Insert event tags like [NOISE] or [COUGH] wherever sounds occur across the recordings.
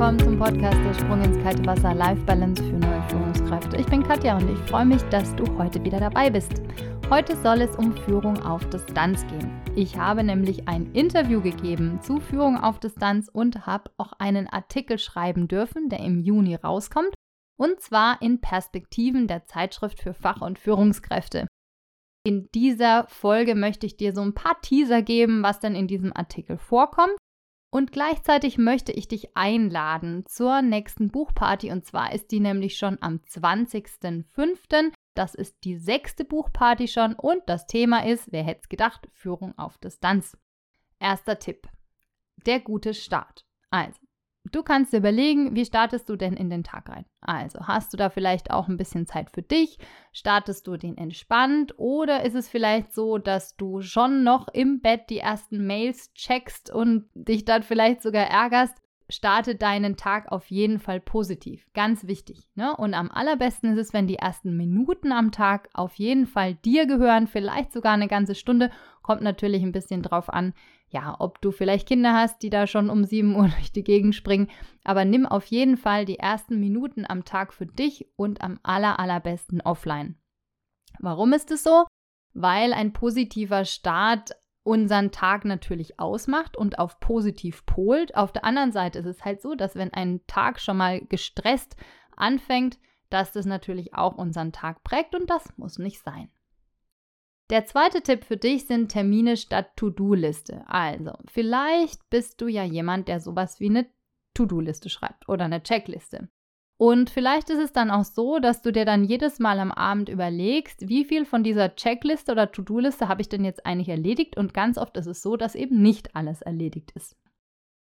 willkommen zum Podcast Der Sprung ins kalte Wasser Life Balance für neue Führungskräfte. Ich bin Katja und ich freue mich, dass du heute wieder dabei bist. Heute soll es um Führung auf Distanz gehen. Ich habe nämlich ein Interview gegeben zu Führung auf Distanz und habe auch einen Artikel schreiben dürfen, der im Juni rauskommt, und zwar in Perspektiven der Zeitschrift für Fach- und Führungskräfte. In dieser Folge möchte ich dir so ein paar Teaser geben, was denn in diesem Artikel vorkommt und gleichzeitig möchte ich dich einladen zur nächsten Buchparty. Und zwar ist die nämlich schon am 20.05. Das ist die sechste Buchparty schon. Und das Thema ist, wer hätte es gedacht, Führung auf Distanz. Erster Tipp. Der gute Start. Also, Du kannst dir überlegen, wie startest du denn in den Tag rein? Also, hast du da vielleicht auch ein bisschen Zeit für dich? Startest du den entspannt? Oder ist es vielleicht so, dass du schon noch im Bett die ersten Mails checkst und dich dann vielleicht sogar ärgerst? Starte deinen Tag auf jeden Fall positiv. Ganz wichtig. Ne? Und am allerbesten ist es, wenn die ersten Minuten am Tag auf jeden Fall dir gehören, vielleicht sogar eine ganze Stunde. Kommt natürlich ein bisschen drauf an, ja, ob du vielleicht Kinder hast, die da schon um 7 Uhr [LAUGHS] durch die Gegend springen. Aber nimm auf jeden Fall die ersten Minuten am Tag für dich und am aller, allerbesten offline. Warum ist es so? Weil ein positiver Start unseren Tag natürlich ausmacht und auf positiv polt. Auf der anderen Seite ist es halt so, dass wenn ein Tag schon mal gestresst anfängt, dass das natürlich auch unseren Tag prägt und das muss nicht sein. Der zweite Tipp für dich sind Termine statt To-Do-Liste. Also, vielleicht bist du ja jemand, der sowas wie eine To-Do-Liste schreibt oder eine Checkliste. Und vielleicht ist es dann auch so, dass du dir dann jedes Mal am Abend überlegst, wie viel von dieser Checkliste oder To-Do-Liste habe ich denn jetzt eigentlich erledigt? Und ganz oft ist es so, dass eben nicht alles erledigt ist.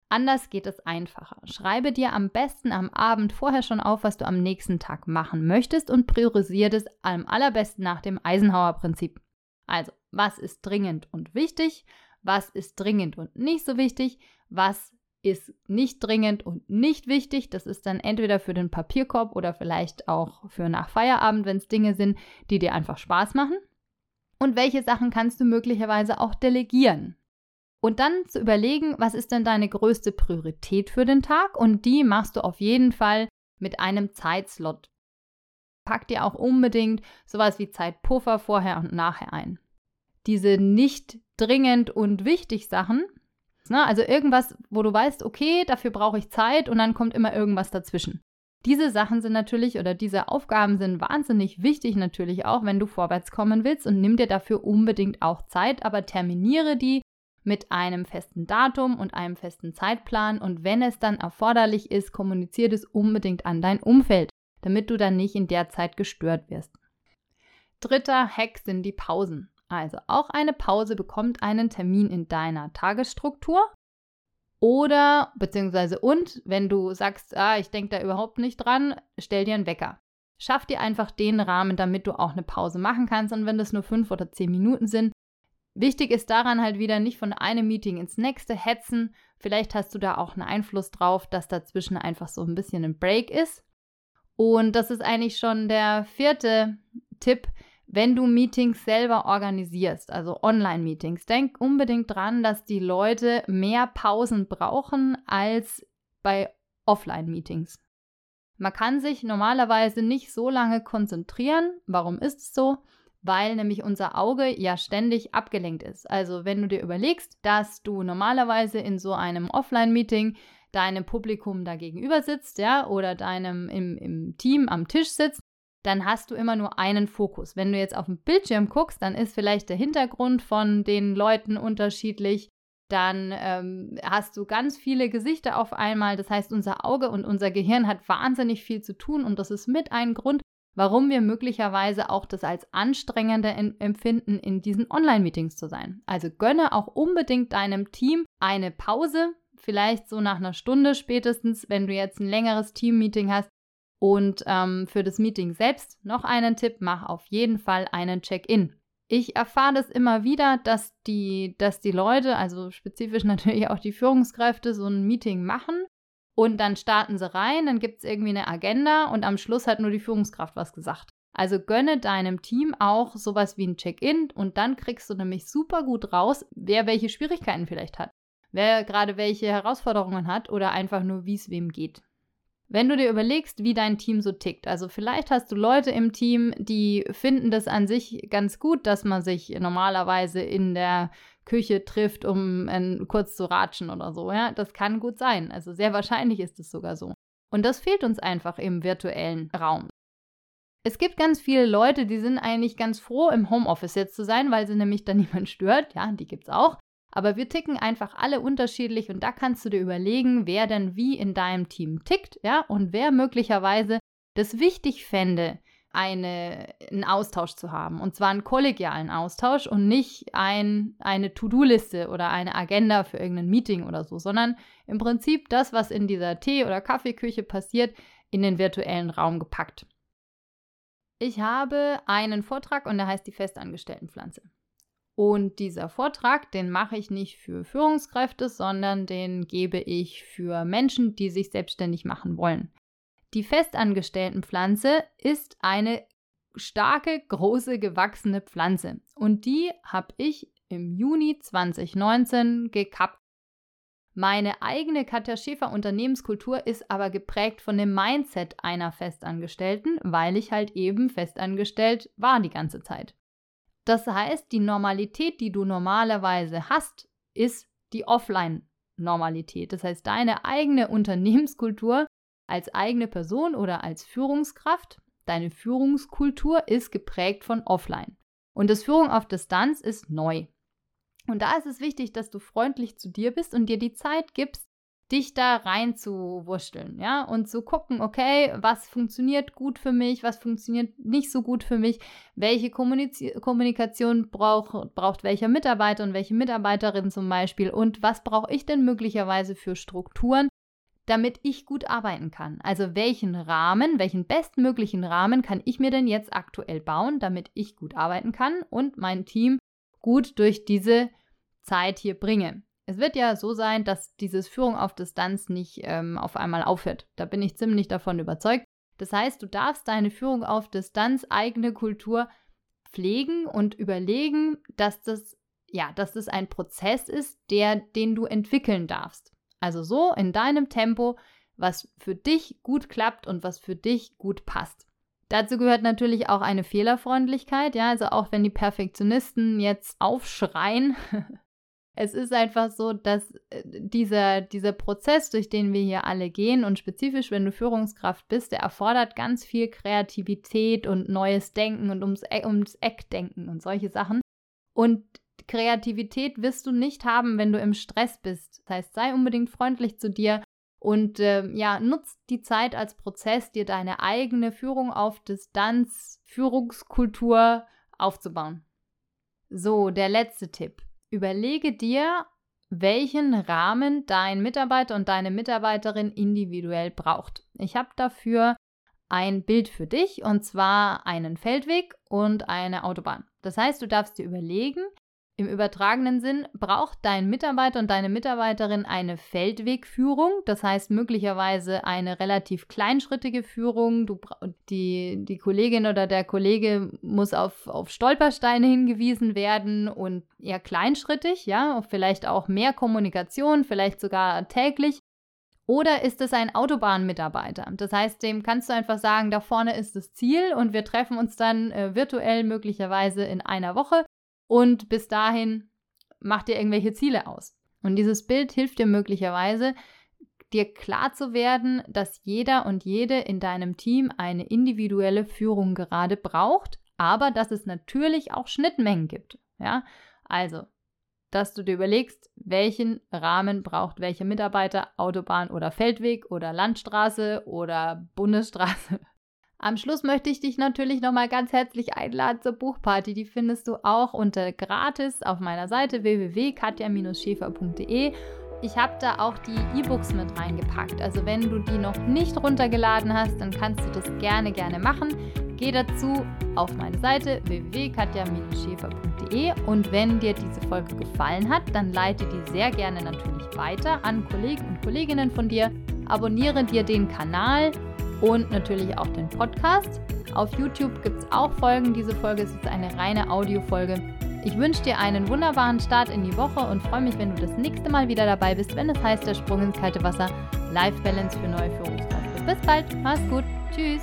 Anders geht es einfacher. Schreibe dir am besten am Abend vorher schon auf, was du am nächsten Tag machen möchtest und priorisiere es am allerbesten nach dem Eisenhower-Prinzip. Also, was ist dringend und wichtig? Was ist dringend und nicht so wichtig? Was ist nicht dringend und nicht wichtig? Das ist dann entweder für den Papierkorb oder vielleicht auch für nach Feierabend, wenn es Dinge sind, die dir einfach Spaß machen. Und welche Sachen kannst du möglicherweise auch delegieren? Und dann zu überlegen, was ist denn deine größte Priorität für den Tag? Und die machst du auf jeden Fall mit einem Zeitslot pack dir auch unbedingt sowas wie Zeitpuffer vorher und nachher ein. Diese nicht dringend und wichtig Sachen, ne, also irgendwas, wo du weißt, okay, dafür brauche ich Zeit und dann kommt immer irgendwas dazwischen. Diese Sachen sind natürlich oder diese Aufgaben sind wahnsinnig wichtig natürlich auch, wenn du vorwärts kommen willst und nimm dir dafür unbedingt auch Zeit, aber terminiere die mit einem festen Datum und einem festen Zeitplan und wenn es dann erforderlich ist, kommuniziere es unbedingt an dein Umfeld damit du dann nicht in der Zeit gestört wirst. Dritter Hack sind die Pausen. Also auch eine Pause bekommt einen Termin in deiner Tagesstruktur. Oder, beziehungsweise und, wenn du sagst, ah, ich denke da überhaupt nicht dran, stell dir einen Wecker. Schaff dir einfach den Rahmen, damit du auch eine Pause machen kannst. Und wenn das nur fünf oder zehn Minuten sind, wichtig ist daran halt wieder nicht von einem Meeting ins nächste hetzen. Vielleicht hast du da auch einen Einfluss drauf, dass dazwischen einfach so ein bisschen ein Break ist. Und das ist eigentlich schon der vierte Tipp, wenn du Meetings selber organisierst, also Online-Meetings. Denk unbedingt dran, dass die Leute mehr Pausen brauchen als bei Offline-Meetings. Man kann sich normalerweise nicht so lange konzentrieren. Warum ist es so? Weil nämlich unser Auge ja ständig abgelenkt ist. Also wenn du dir überlegst, dass du normalerweise in so einem Offline-Meeting deinem Publikum da gegenüber sitzt, ja, oder deinem im, im Team am Tisch sitzt, dann hast du immer nur einen Fokus. Wenn du jetzt auf den Bildschirm guckst, dann ist vielleicht der Hintergrund von den Leuten unterschiedlich. Dann ähm, hast du ganz viele Gesichter auf einmal. Das heißt, unser Auge und unser Gehirn hat wahnsinnig viel zu tun und das ist mit ein Grund, warum wir möglicherweise auch das als anstrengender empfinden, in diesen Online-Meetings zu sein. Also gönne auch unbedingt deinem Team eine Pause, vielleicht so nach einer Stunde spätestens, wenn du jetzt ein längeres Team-Meeting hast. Und ähm, für das Meeting selbst noch einen Tipp, mach auf jeden Fall einen Check-in. Ich erfahre das immer wieder, dass die, dass die Leute, also spezifisch [LAUGHS] natürlich auch die Führungskräfte, so ein Meeting machen und dann starten sie rein, dann gibt es irgendwie eine Agenda und am Schluss hat nur die Führungskraft was gesagt. Also gönne deinem Team auch sowas wie ein Check-in und dann kriegst du nämlich super gut raus, wer welche Schwierigkeiten vielleicht hat wer gerade welche Herausforderungen hat oder einfach nur, wie es wem geht. Wenn du dir überlegst, wie dein Team so tickt, also vielleicht hast du Leute im Team, die finden das an sich ganz gut, dass man sich normalerweise in der Küche trifft, um äh, kurz zu ratschen oder so, ja, das kann gut sein. Also sehr wahrscheinlich ist es sogar so. Und das fehlt uns einfach im virtuellen Raum. Es gibt ganz viele Leute, die sind eigentlich ganz froh, im Homeoffice jetzt zu sein, weil sie nämlich dann [LAUGHS] niemand stört. Ja, die gibt's auch. Aber wir ticken einfach alle unterschiedlich und da kannst du dir überlegen, wer denn wie in deinem Team tickt, ja, und wer möglicherweise das wichtig fände, eine, einen Austausch zu haben. Und zwar einen kollegialen Austausch und nicht ein, eine To-Do-Liste oder eine Agenda für irgendein Meeting oder so, sondern im Prinzip das, was in dieser Tee- oder Kaffeeküche passiert, in den virtuellen Raum gepackt. Ich habe einen Vortrag und der heißt die Festangestelltenpflanze. Und dieser Vortrag, den mache ich nicht für Führungskräfte, sondern den gebe ich für Menschen, die sich selbstständig machen wollen. Die Festangestelltenpflanze ist eine starke, große, gewachsene Pflanze. Und die habe ich im Juni 2019 gekappt. Meine eigene Katja Schäfer Unternehmenskultur ist aber geprägt von dem Mindset einer Festangestellten, weil ich halt eben festangestellt war die ganze Zeit. Das heißt, die Normalität, die du normalerweise hast, ist die Offline-Normalität. Das heißt, deine eigene Unternehmenskultur als eigene Person oder als Führungskraft, deine Führungskultur ist geprägt von Offline. Und das Führung auf Distanz ist neu. Und da ist es wichtig, dass du freundlich zu dir bist und dir die Zeit gibst, dich da rein zu wursteln, ja, und zu gucken, okay, was funktioniert gut für mich, was funktioniert nicht so gut für mich, welche Kommuniz Kommunikation brauch, braucht welcher Mitarbeiter und welche Mitarbeiterin zum Beispiel und was brauche ich denn möglicherweise für Strukturen, damit ich gut arbeiten kann. Also welchen Rahmen, welchen bestmöglichen Rahmen kann ich mir denn jetzt aktuell bauen, damit ich gut arbeiten kann und mein Team gut durch diese Zeit hier bringe. Es wird ja so sein, dass dieses Führung auf Distanz nicht ähm, auf einmal aufhört. Da bin ich ziemlich davon überzeugt. Das heißt, du darfst deine Führung auf Distanz, eigene Kultur pflegen und überlegen, dass das ja, dass das ein Prozess ist, der, den du entwickeln darfst. Also so in deinem Tempo, was für dich gut klappt und was für dich gut passt. Dazu gehört natürlich auch eine Fehlerfreundlichkeit, ja, also auch wenn die Perfektionisten jetzt aufschreien, [LAUGHS] Es ist einfach so, dass äh, dieser, dieser Prozess, durch den wir hier alle gehen und spezifisch, wenn du Führungskraft bist, der erfordert ganz viel Kreativität und neues Denken und ums, e ums Eck denken und solche Sachen. Und Kreativität wirst du nicht haben, wenn du im Stress bist. Das heißt, sei unbedingt freundlich zu dir und äh, ja, nutz die Zeit als Prozess, dir deine eigene Führung auf Distanz, Führungskultur aufzubauen. So, der letzte Tipp. Überlege dir, welchen Rahmen dein Mitarbeiter und deine Mitarbeiterin individuell braucht. Ich habe dafür ein Bild für dich und zwar einen Feldweg und eine Autobahn. Das heißt, du darfst dir überlegen, im übertragenen Sinn braucht dein Mitarbeiter und deine Mitarbeiterin eine Feldwegführung, das heißt möglicherweise eine relativ kleinschrittige Führung. Du, die, die Kollegin oder der Kollege muss auf, auf Stolpersteine hingewiesen werden und eher kleinschrittig, ja, vielleicht auch mehr Kommunikation, vielleicht sogar täglich. Oder ist es ein Autobahnmitarbeiter? Das heißt, dem kannst du einfach sagen, da vorne ist das Ziel und wir treffen uns dann äh, virtuell möglicherweise in einer Woche und bis dahin mach dir irgendwelche Ziele aus. Und dieses Bild hilft dir möglicherweise, dir klar zu werden, dass jeder und jede in deinem Team eine individuelle Führung gerade braucht, aber dass es natürlich auch Schnittmengen gibt. Ja, also, dass du dir überlegst, welchen Rahmen braucht welcher Mitarbeiter, Autobahn oder Feldweg oder Landstraße oder Bundesstraße am Schluss möchte ich dich natürlich nochmal ganz herzlich einladen zur Buchparty. Die findest du auch unter gratis auf meiner Seite www.katja-schäfer.de. Ich habe da auch die E-Books mit reingepackt. Also wenn du die noch nicht runtergeladen hast, dann kannst du das gerne, gerne machen. Geh dazu auf meine Seite www.katja-schäfer.de und wenn dir diese Folge gefallen hat, dann leite die sehr gerne natürlich weiter an Kollegen und Kolleginnen von dir. Abonniere dir den Kanal und natürlich auch den Podcast. Auf YouTube gibt es auch Folgen. Diese Folge ist jetzt eine reine Audiofolge. Ich wünsche dir einen wunderbaren Start in die Woche und freue mich, wenn du das nächste Mal wieder dabei bist, wenn es heißt der Sprung ins kalte Wasser Life Balance für neue Führungskräfte. Bis bald, mach's gut, tschüss.